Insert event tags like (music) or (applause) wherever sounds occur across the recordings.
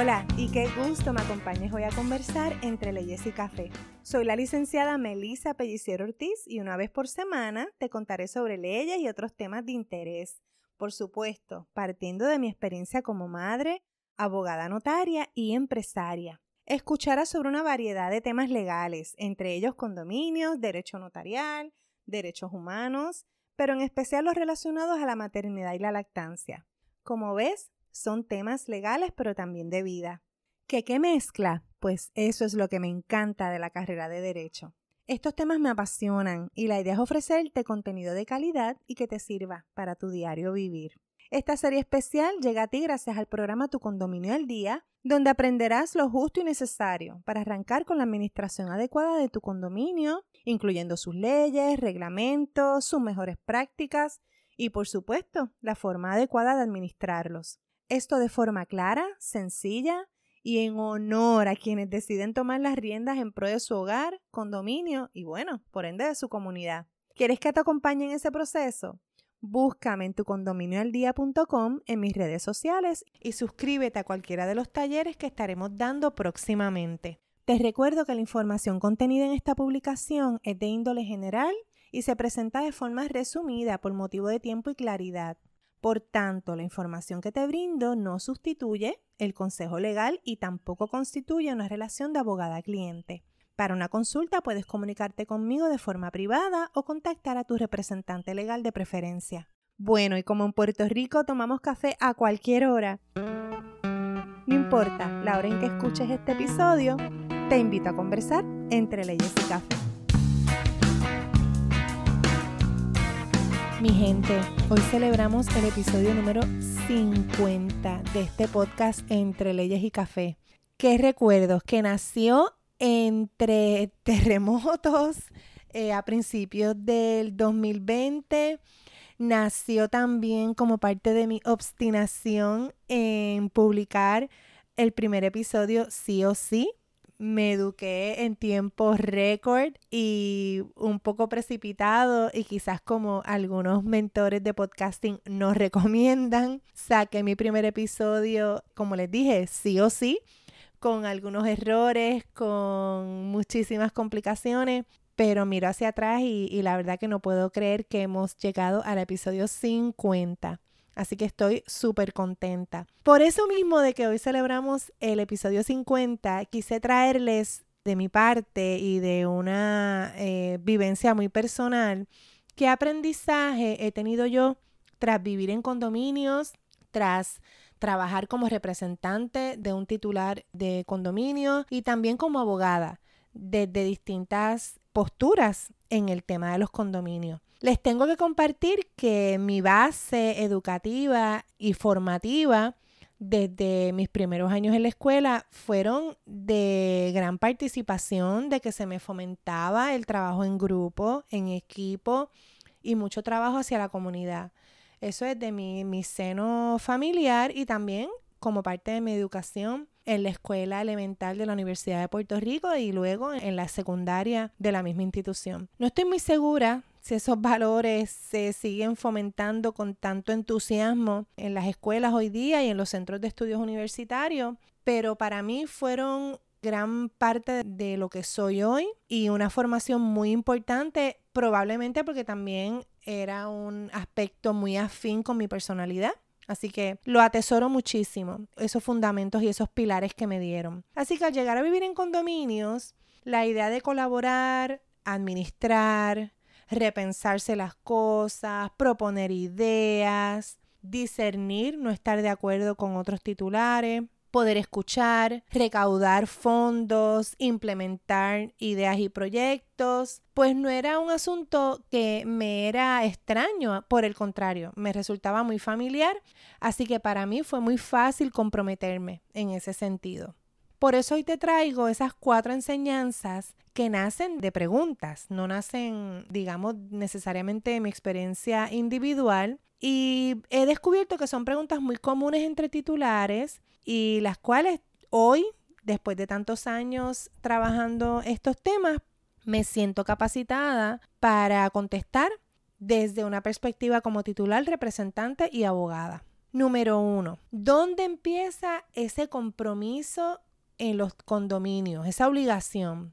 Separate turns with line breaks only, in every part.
Hola y qué gusto me acompañes hoy a conversar entre leyes y café. Soy la licenciada Melissa Pelliciero Ortiz y una vez por semana te contaré sobre leyes y otros temas de interés. Por supuesto, partiendo de mi experiencia como madre, abogada notaria y empresaria. Escucharás sobre una variedad de temas legales, entre ellos condominios, derecho notarial, derechos humanos, pero en especial los relacionados a la maternidad y la lactancia. Como ves, son temas legales pero también de vida. ¿Qué qué mezcla? Pues eso es lo que me encanta de la carrera de derecho. Estos temas me apasionan y la idea es ofrecerte contenido de calidad y que te sirva para tu diario vivir. Esta serie especial llega a ti gracias al programa Tu Condominio al Día, donde aprenderás lo justo y necesario para arrancar con la administración adecuada de tu condominio, incluyendo sus leyes, reglamentos, sus mejores prácticas y, por supuesto, la forma adecuada de administrarlos. Esto de forma clara, sencilla y en honor a quienes deciden tomar las riendas en pro de su hogar, condominio y, bueno, por ende de su comunidad. ¿Quieres que te acompañe en ese proceso? Búscame en tu condominioaldía.com en mis redes sociales y suscríbete a cualquiera de los talleres que estaremos dando próximamente. Te recuerdo que la información contenida en esta publicación es de índole general y se presenta de forma resumida por motivo de tiempo y claridad. Por tanto, la información que te brindo no sustituye el consejo legal y tampoco constituye una relación de abogada-cliente. Para una consulta puedes comunicarte conmigo de forma privada o contactar a tu representante legal de preferencia. Bueno, y como en Puerto Rico tomamos café a cualquier hora, no importa la hora en que escuches este episodio, te invito a conversar entre leyes y café. Mi gente, hoy celebramos el episodio número 50 de este podcast Entre Leyes y Café. ¿Qué recuerdos? Que nació entre (laughs) terremotos eh, a principios del 2020. Nació también como parte de mi obstinación en publicar el primer episodio sí o sí me eduqué en tiempo récord y un poco precipitado y quizás como algunos mentores de podcasting nos (laughs) recomiendan. Saqué mi primer episodio, como les dije, sí o sí, con algunos errores, con muchísimas complicaciones, pero miro hacia atrás y, y la verdad que no puedo creer que hemos llegado al episodio 50. Así que estoy súper contenta. Por eso mismo de que hoy celebramos el episodio 50, quise traerles de mi parte y de una eh, vivencia muy personal, qué aprendizaje he tenido yo tras vivir en condominios, tras trabajar como representante de un titular de condominio y también como abogada desde distintas posturas en el tema de los condominios. Les tengo que compartir que mi base educativa y formativa desde mis primeros años en la escuela fueron de gran participación, de que se me fomentaba el trabajo en grupo, en equipo y mucho trabajo hacia la comunidad. Eso es de mi, mi seno familiar y también como parte de mi educación en la escuela elemental de la Universidad de Puerto Rico y luego en la secundaria de la misma institución. No estoy muy segura si esos valores se siguen fomentando con tanto entusiasmo en las escuelas hoy día y en los centros de estudios universitarios, pero para mí fueron gran parte de lo que soy hoy y una formación muy importante, probablemente porque también era un aspecto muy afín con mi personalidad. Así que lo atesoro muchísimo, esos fundamentos y esos pilares que me dieron. Así que al llegar a vivir en condominios, la idea de colaborar, administrar, repensarse las cosas, proponer ideas, discernir, no estar de acuerdo con otros titulares, poder escuchar, recaudar fondos, implementar ideas y proyectos, pues no era un asunto que me era extraño, por el contrario, me resultaba muy familiar, así que para mí fue muy fácil comprometerme en ese sentido. Por eso hoy te traigo esas cuatro enseñanzas que nacen de preguntas, no nacen, digamos, necesariamente de mi experiencia individual. Y he descubierto que son preguntas muy comunes entre titulares y las cuales hoy, después de tantos años trabajando estos temas, me siento capacitada para contestar desde una perspectiva como titular, representante y abogada. Número uno, ¿dónde empieza ese compromiso en los condominios, esa obligación?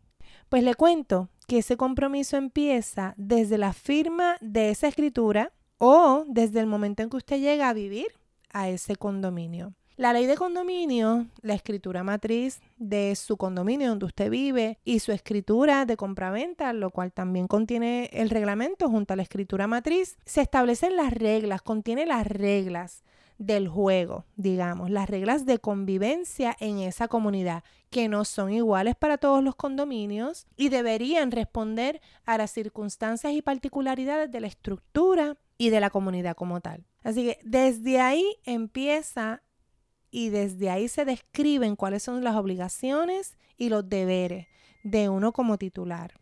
Pues le cuento que ese compromiso empieza desde la firma de esa escritura o desde el momento en que usted llega a vivir a ese condominio. La ley de condominio, la escritura matriz de su condominio donde usted vive y su escritura de compraventa, lo cual también contiene el reglamento junto a la escritura matriz, se establecen las reglas, contiene las reglas del juego, digamos, las reglas de convivencia en esa comunidad, que no son iguales para todos los condominios y deberían responder a las circunstancias y particularidades de la estructura y de la comunidad como tal. Así que desde ahí empieza y desde ahí se describen cuáles son las obligaciones y los deberes de uno como titular.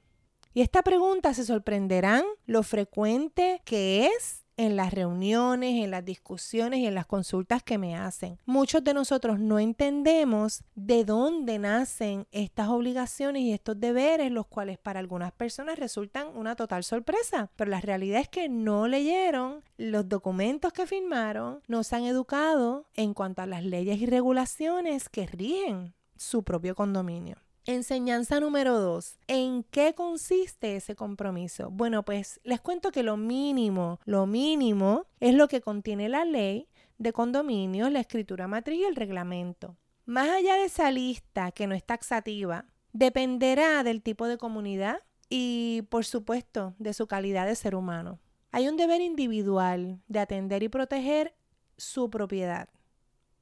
Y esta pregunta se sorprenderán lo frecuente que es en las reuniones, en las discusiones y en las consultas que me hacen. Muchos de nosotros no entendemos de dónde nacen estas obligaciones y estos deberes, los cuales para algunas personas resultan una total sorpresa. Pero la realidad es que no leyeron los documentos que firmaron, no se han educado en cuanto a las leyes y regulaciones que rigen su propio condominio. Enseñanza número dos. ¿En qué consiste ese compromiso? Bueno, pues les cuento que lo mínimo, lo mínimo es lo que contiene la ley de condominio, la escritura matriz y el reglamento. Más allá de esa lista que no es taxativa, dependerá del tipo de comunidad y, por supuesto, de su calidad de ser humano. Hay un deber individual de atender y proteger su propiedad,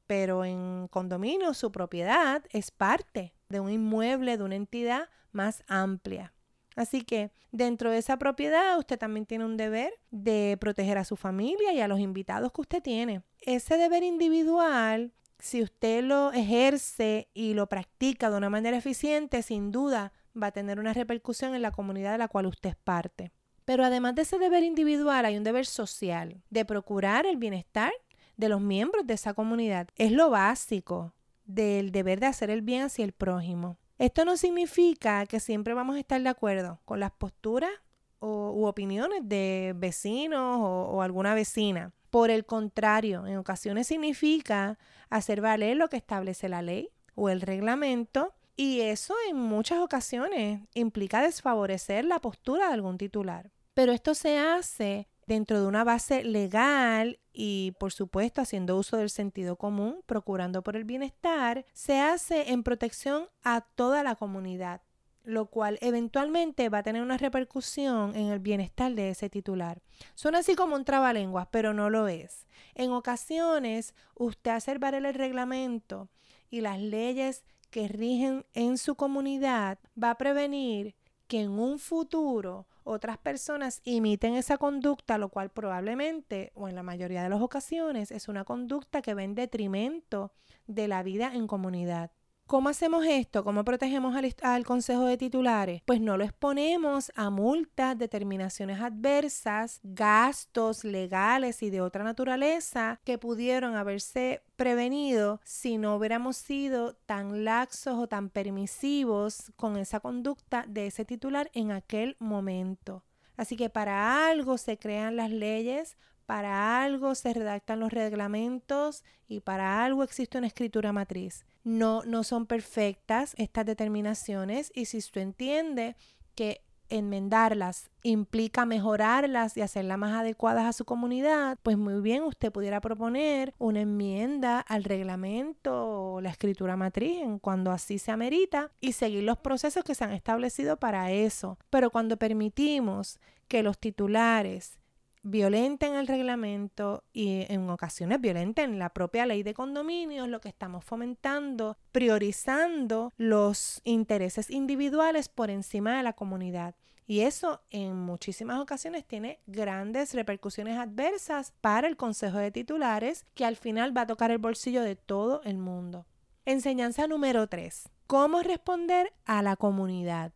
pero en condominio su propiedad es parte de un inmueble, de una entidad más amplia. Así que dentro de esa propiedad usted también tiene un deber de proteger a su familia y a los invitados que usted tiene. Ese deber individual, si usted lo ejerce y lo practica de una manera eficiente, sin duda va a tener una repercusión en la comunidad de la cual usted es parte. Pero además de ese deber individual hay un deber social de procurar el bienestar de los miembros de esa comunidad. Es lo básico del deber de hacer el bien hacia el prójimo. Esto no significa que siempre vamos a estar de acuerdo con las posturas o, u opiniones de vecinos o, o alguna vecina. Por el contrario, en ocasiones significa hacer valer lo que establece la ley o el reglamento y eso en muchas ocasiones implica desfavorecer la postura de algún titular. Pero esto se hace dentro de una base legal y por supuesto haciendo uso del sentido común, procurando por el bienestar, se hace en protección a toda la comunidad, lo cual eventualmente va a tener una repercusión en el bienestar de ese titular. Suena así como un trabalenguas, pero no lo es. En ocasiones, usted valer el reglamento y las leyes que rigen en su comunidad va a prevenir que en un futuro otras personas imiten esa conducta, lo cual probablemente o en la mayoría de las ocasiones es una conducta que va en detrimento de la vida en comunidad. ¿Cómo hacemos esto? ¿Cómo protegemos al, Consejo de Titulares? Pues no lo exponemos a multas, determinaciones adversas, gastos legales y de otra naturaleza que pudieron haberse prevenido si no hubiéramos sido tan laxos o tan permisivos con esa conducta de ese titular en aquel momento. Así que para algo se crean las leyes, para algo se redactan los reglamentos y para algo existe una escritura matriz. No, no son perfectas estas determinaciones y si usted entiende que enmendarlas implica mejorarlas y hacerlas más adecuadas a su comunidad, pues muy bien usted pudiera proponer una enmienda al reglamento o la escritura matriz en cuando así se amerita y seguir los procesos que se han establecido para eso. Pero cuando permitimos que los titulares violenten el reglamento y en ocasiones violenten la propia ley de condominios, lo que estamos fomentando, priorizando los intereses individuales por encima de la comunidad. Y eso en muchísimas ocasiones tiene grandes repercusiones adversas para el Consejo de Titulares, que al final va a tocar el bolsillo de todo el mundo. Enseñanza número 3. ¿Cómo responder a la comunidad?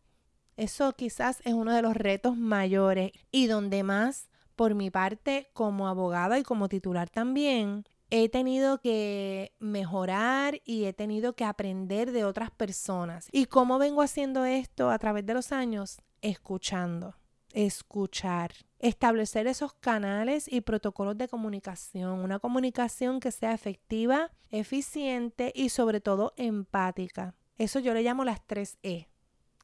Eso quizás es uno de los retos mayores y donde más por mi parte, como abogada y como titular también, he tenido que mejorar y he tenido que aprender de otras personas. ¿Y cómo vengo haciendo esto a través de los años? Escuchando. escuchar, establecer esos canales y protocolos de comunicación, una comunicación que sea efectiva, eficiente y sobre todo empática. Eso yo le llamo las tres E,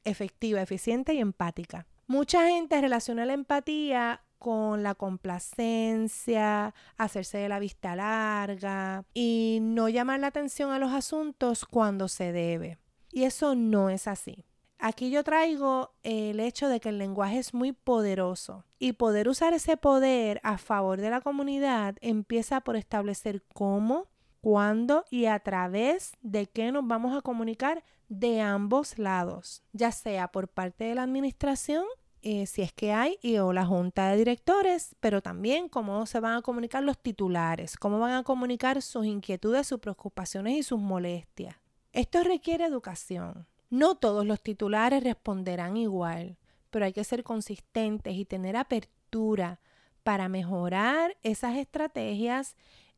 efectiva, eficiente y empática. Mucha gente relaciona la empatía con la complacencia, hacerse de la vista larga y no llamar la atención a los asuntos cuando se debe. Y eso no es así. Aquí yo traigo el hecho de que el lenguaje es muy poderoso y poder usar ese poder a favor de la comunidad empieza por establecer cómo, cuándo y a través de qué nos vamos a comunicar de ambos lados, ya sea por parte de la administración eh, si es que hay, y o la junta de directores, pero también cómo se van a comunicar los titulares, cómo van a comunicar sus inquietudes, sus preocupaciones y sus molestias. Esto requiere educación. No todos los titulares responderán igual, pero hay que ser consistentes y tener apertura para mejorar esas estrategias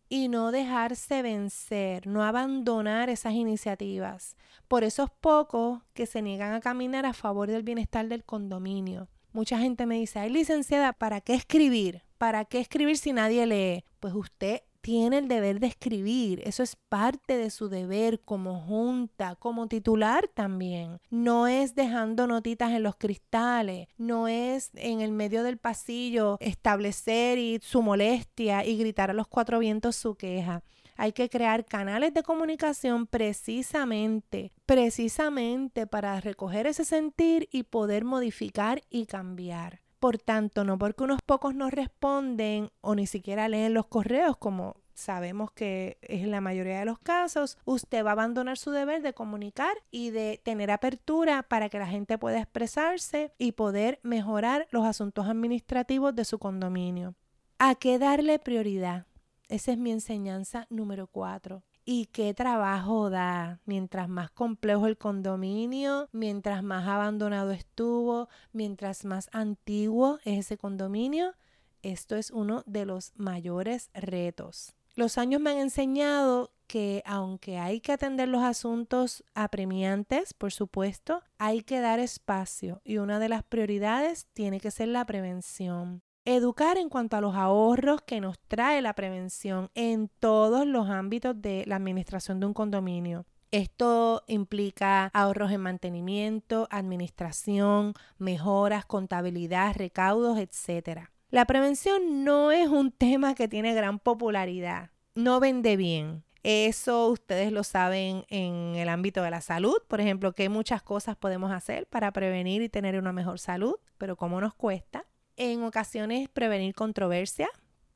y no dejarse vencer, no abandonar esas iniciativas por esos pocos que se niegan a caminar a favor del bienestar del condominio. Mucha gente me dice, ay licenciada, ¿para qué escribir? ¿Para qué escribir si nadie lee? Pues usted tiene el deber de escribir. Eso es parte de su deber como junta, como titular también. No es dejando notitas en los cristales, no es en el medio del pasillo establecer y su molestia y gritar a los cuatro vientos su queja. Hay que crear canales de comunicación precisamente, precisamente para recoger ese sentir y poder modificar y cambiar. Por tanto, no porque unos pocos no responden o ni siquiera leen los correos como sabemos que es la mayoría de los casos, usted va a abandonar su deber de comunicar y de tener apertura para que la gente pueda expresarse y poder mejorar los asuntos administrativos de su condominio. ¿A qué darle prioridad? Esa es mi enseñanza número cuatro. Y qué trabajo da. Mientras más complejo el condominio, mientras más abandonado estuvo, mientras más antiguo es ese condominio, esto es uno de los mayores retos. Los años me han enseñado que aunque hay que atender los asuntos apremiantes, por supuesto, hay que dar espacio y una de las prioridades tiene que ser la prevención. Educar en cuanto a los ahorros que nos trae la prevención en todos los ámbitos de la administración de un condominio. Esto implica ahorros en mantenimiento, administración, mejoras, contabilidad, recaudos, etc. La prevención no es un (laughs) tema que tiene gran popularidad, no vende bien. Eso ustedes lo saben en el ámbito de la salud, por ejemplo, que muchas cosas podemos hacer para prevenir y tener una mejor salud, pero cómo nos cuesta. En ocasiones prevenir controversia,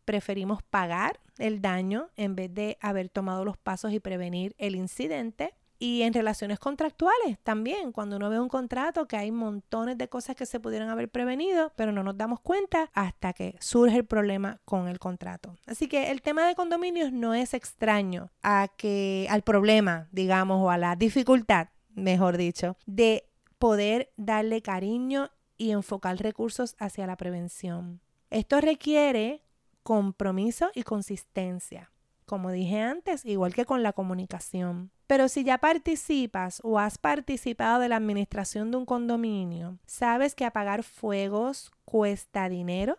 preferimos pagar el daño en vez de haber tomado los pasos y prevenir el incidente. Y en relaciones contractuales también, cuando uno ve un contrato que hay montones de cosas que se pudieran haber prevenido, pero no nos damos cuenta hasta que surge el problema con el contrato. Así que el tema de condominios no es extraño a que al problema, digamos, o a la dificultad, mejor dicho, de poder darle cariño y enfocar recursos hacia la prevención. Esto requiere compromiso y consistencia, como dije antes, igual que con la comunicación. Pero si ya participas o has participado de la administración de un condominio, sabes que apagar fuegos cuesta dinero,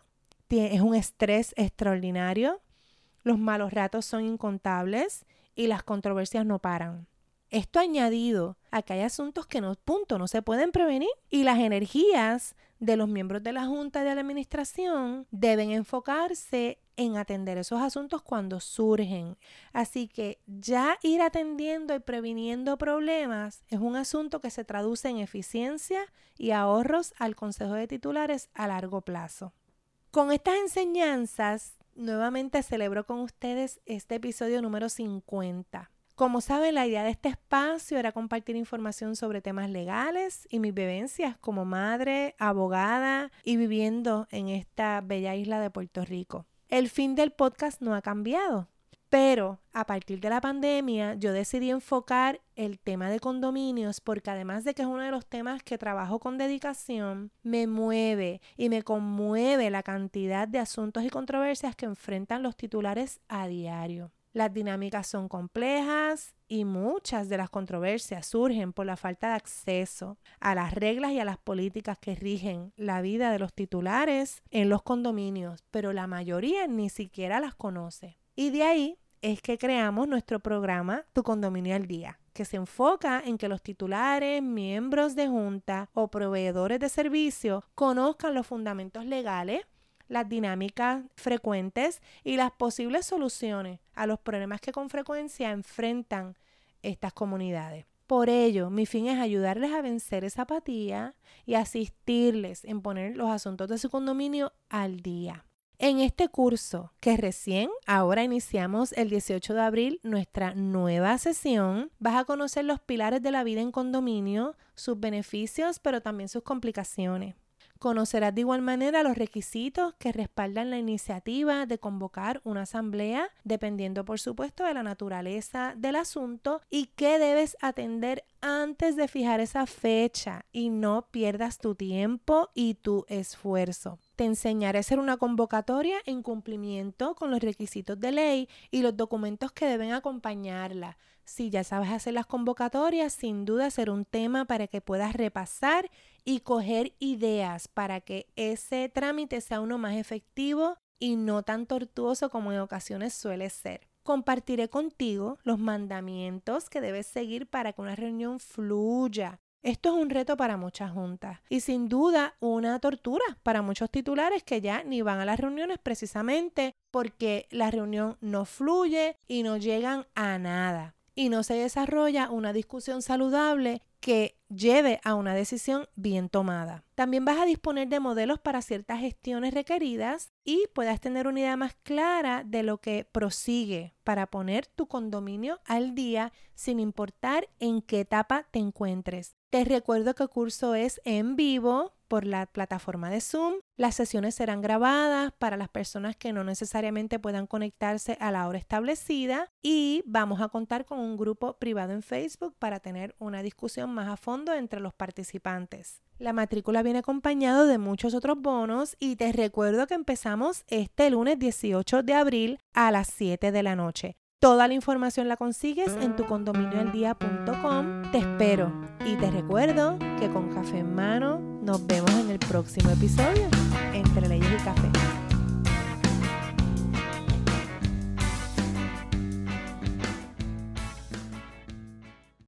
es un estrés extraordinario, los malos ratos son incontables y las controversias no paran. Esto añadido a que hay asuntos que no, punto, no se pueden prevenir y las energías de los miembros de la Junta de la Administración deben enfocarse en atender esos asuntos cuando surgen. Así que ya ir atendiendo y previniendo problemas es un asunto que se traduce en eficiencia y ahorros al Consejo de Titulares a largo plazo. Con estas enseñanzas, nuevamente celebro con ustedes este episodio número 50. Como saben, la idea de este espacio era compartir información sobre temas legales y mis vivencias como madre, abogada y viviendo en esta bella isla de Puerto Rico. El fin del podcast no ha cambiado, pero a partir de la pandemia yo decidí enfocar el tema de condominios porque además de que es uno de los temas que trabajo con dedicación, me mueve y me conmueve la cantidad de asuntos y controversias que enfrentan los titulares a diario. Las dinámicas son complejas y muchas de las controversias surgen por la falta de acceso a las reglas y a las políticas que rigen la vida de los titulares en los condominios, pero la mayoría ni siquiera las conoce. Y de ahí es que creamos nuestro programa Tu Condominio al Día, que se enfoca en que los titulares, miembros de junta o proveedores de servicio conozcan los fundamentos legales las dinámicas frecuentes y las posibles soluciones a los problemas que con frecuencia enfrentan estas comunidades. Por ello, mi fin es ayudarles a vencer esa apatía y asistirles en poner los asuntos de su condominio al día. En este curso, que recién ahora iniciamos el 18 de abril nuestra nueva sesión, vas a conocer los pilares de la vida en condominio, sus beneficios, pero también sus complicaciones. Conocerás de igual manera los requisitos que respaldan la iniciativa de convocar una asamblea, dependiendo por supuesto de la naturaleza del asunto y qué debes atender antes de fijar esa fecha y no pierdas tu tiempo y tu esfuerzo. Te enseñaré a hacer una convocatoria en cumplimiento con los requisitos de ley y los documentos que deben acompañarla. Si ya sabes hacer las convocatorias, sin duda será un tema para que puedas repasar y coger ideas para que ese trámite sea uno más efectivo y no tan tortuoso como en ocasiones suele ser. Compartiré contigo los mandamientos que debes seguir para que una reunión fluya. Esto es un reto para muchas juntas y sin duda una tortura para muchos titulares que ya ni van a las reuniones precisamente porque la reunión no fluye y no llegan a nada y no se desarrolla una discusión saludable que lleve a una decisión bien tomada. También vas a disponer de modelos para ciertas gestiones requeridas y puedas tener una idea más clara de lo que prosigue para poner tu condominio al día sin importar en qué etapa te encuentres. Te recuerdo que el curso es en vivo por la plataforma de Zoom. Las sesiones serán grabadas para las personas que no necesariamente puedan conectarse a la hora establecida y vamos a contar con un grupo privado en Facebook para tener una discusión más a fondo entre los participantes. La matrícula viene acompañado de muchos otros bonos y te recuerdo que empezamos este lunes 18 de abril a las 7 de la noche. Toda la información la consigues en tu condominioaldía.com. Te espero y te recuerdo que con café en mano nos vemos en el próximo episodio entre leyes y café.